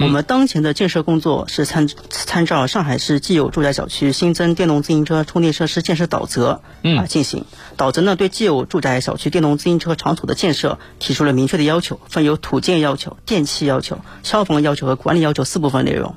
我们当前的建设工作是参参照上海市既有住宅小区新增电动自行车充电设施建设导则啊进行。导则呢对既有住宅小区电动自行车场所的建设提出了明确的要求分有土建要求电气要求消防要求和管理要求四部分内容。